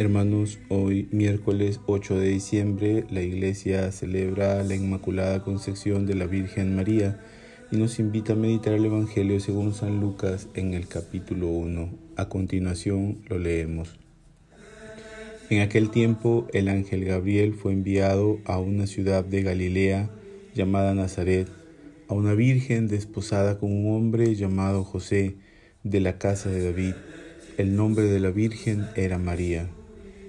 Hermanos, hoy miércoles 8 de diciembre la iglesia celebra la Inmaculada Concepción de la Virgen María y nos invita a meditar el Evangelio según San Lucas en el capítulo 1. A continuación lo leemos. En aquel tiempo el ángel Gabriel fue enviado a una ciudad de Galilea llamada Nazaret, a una virgen desposada con un hombre llamado José de la casa de David. El nombre de la virgen era María.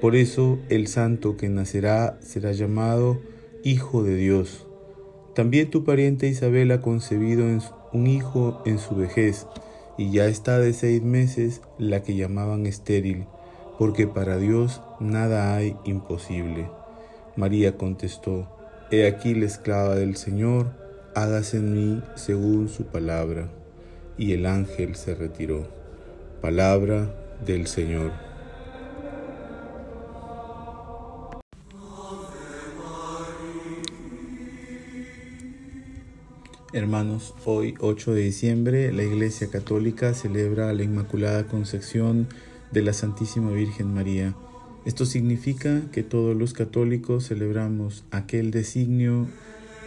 por eso el santo que nacerá será llamado Hijo de Dios. También tu pariente Isabel ha concebido un hijo en su vejez, y ya está de seis meses la que llamaban estéril, porque para Dios nada hay imposible. María contestó, He aquí la esclava del Señor, hágase en mí según su palabra. Y el ángel se retiró. Palabra del Señor. Hermanos, hoy 8 de diciembre la Iglesia Católica celebra la Inmaculada Concepción de la Santísima Virgen María. Esto significa que todos los católicos celebramos aquel designio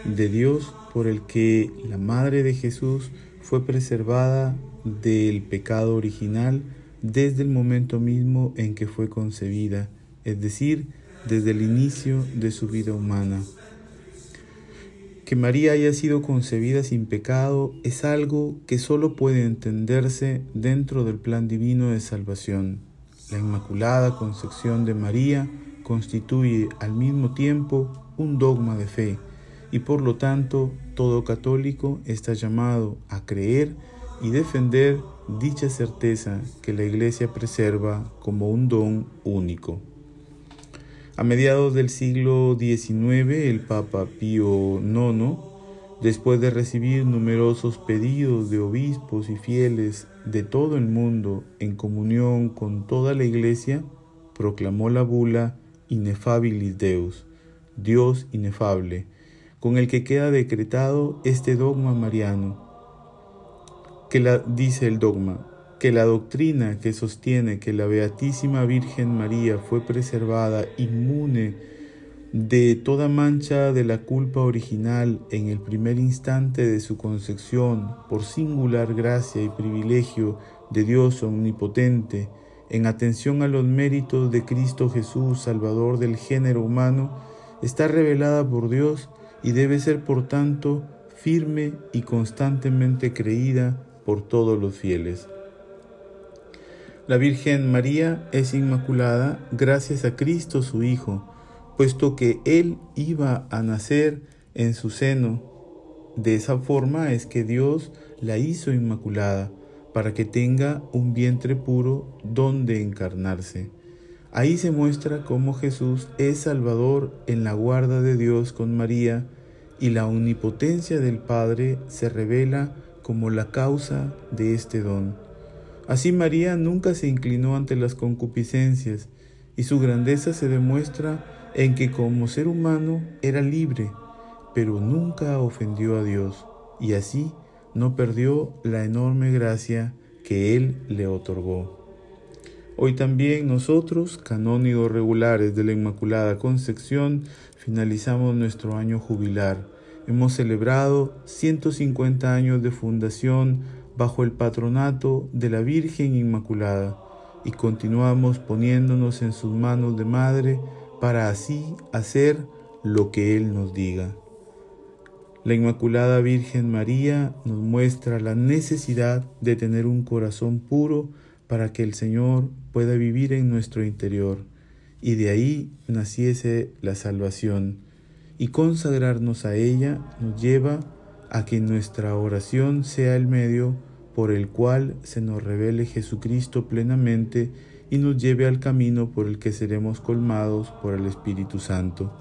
de Dios por el que la Madre de Jesús fue preservada del pecado original desde el momento mismo en que fue concebida, es decir, desde el inicio de su vida humana. Que María haya sido concebida sin pecado es algo que solo puede entenderse dentro del plan divino de salvación. La Inmaculada Concepción de María constituye al mismo tiempo un dogma de fe y por lo tanto todo católico está llamado a creer y defender dicha certeza que la Iglesia preserva como un don único. A mediados del siglo XIX, el Papa Pío IX, después de recibir numerosos pedidos de obispos y fieles de todo el mundo en comunión con toda la Iglesia, proclamó la bula Inefabilis Deus, Dios inefable, con el que queda decretado este dogma mariano, que la, dice el dogma, que la doctrina que sostiene que la Beatísima Virgen María fue preservada inmune de toda mancha de la culpa original en el primer instante de su concepción por singular gracia y privilegio de Dios omnipotente, en atención a los méritos de Cristo Jesús, Salvador del género humano, está revelada por Dios y debe ser por tanto firme y constantemente creída por todos los fieles. La Virgen María es inmaculada gracias a Cristo su Hijo, puesto que Él iba a nacer en su seno. De esa forma es que Dios la hizo inmaculada, para que tenga un vientre puro donde encarnarse. Ahí se muestra cómo Jesús es Salvador en la guarda de Dios con María y la omnipotencia del Padre se revela como la causa de este don. Así María nunca se inclinó ante las concupiscencias y su grandeza se demuestra en que como ser humano era libre, pero nunca ofendió a Dios y así no perdió la enorme gracia que Él le otorgó. Hoy también nosotros, canónigos regulares de la Inmaculada Concepción, finalizamos nuestro año jubilar. Hemos celebrado 150 años de fundación bajo el patronato de la Virgen Inmaculada y continuamos poniéndonos en sus manos de madre para así hacer lo que Él nos diga. La Inmaculada Virgen María nos muestra la necesidad de tener un corazón puro para que el Señor pueda vivir en nuestro interior y de ahí naciese la salvación. Y consagrarnos a ella nos lleva a que nuestra oración sea el medio por el cual se nos revele Jesucristo plenamente y nos lleve al camino por el que seremos colmados por el Espíritu Santo.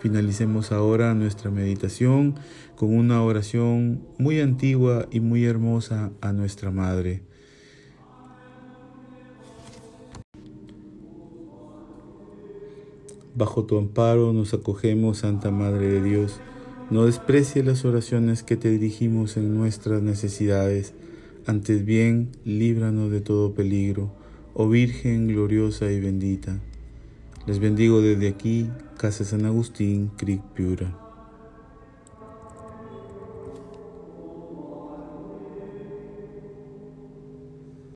Finalicemos ahora nuestra meditación con una oración muy antigua y muy hermosa a nuestra Madre. Bajo tu amparo nos acogemos, Santa Madre de Dios. No desprecie las oraciones que te dirigimos en nuestras necesidades. Antes bien, líbranos de todo peligro, oh Virgen gloriosa y bendita. Les bendigo desde aquí, Casa San Agustín, Cric Piura.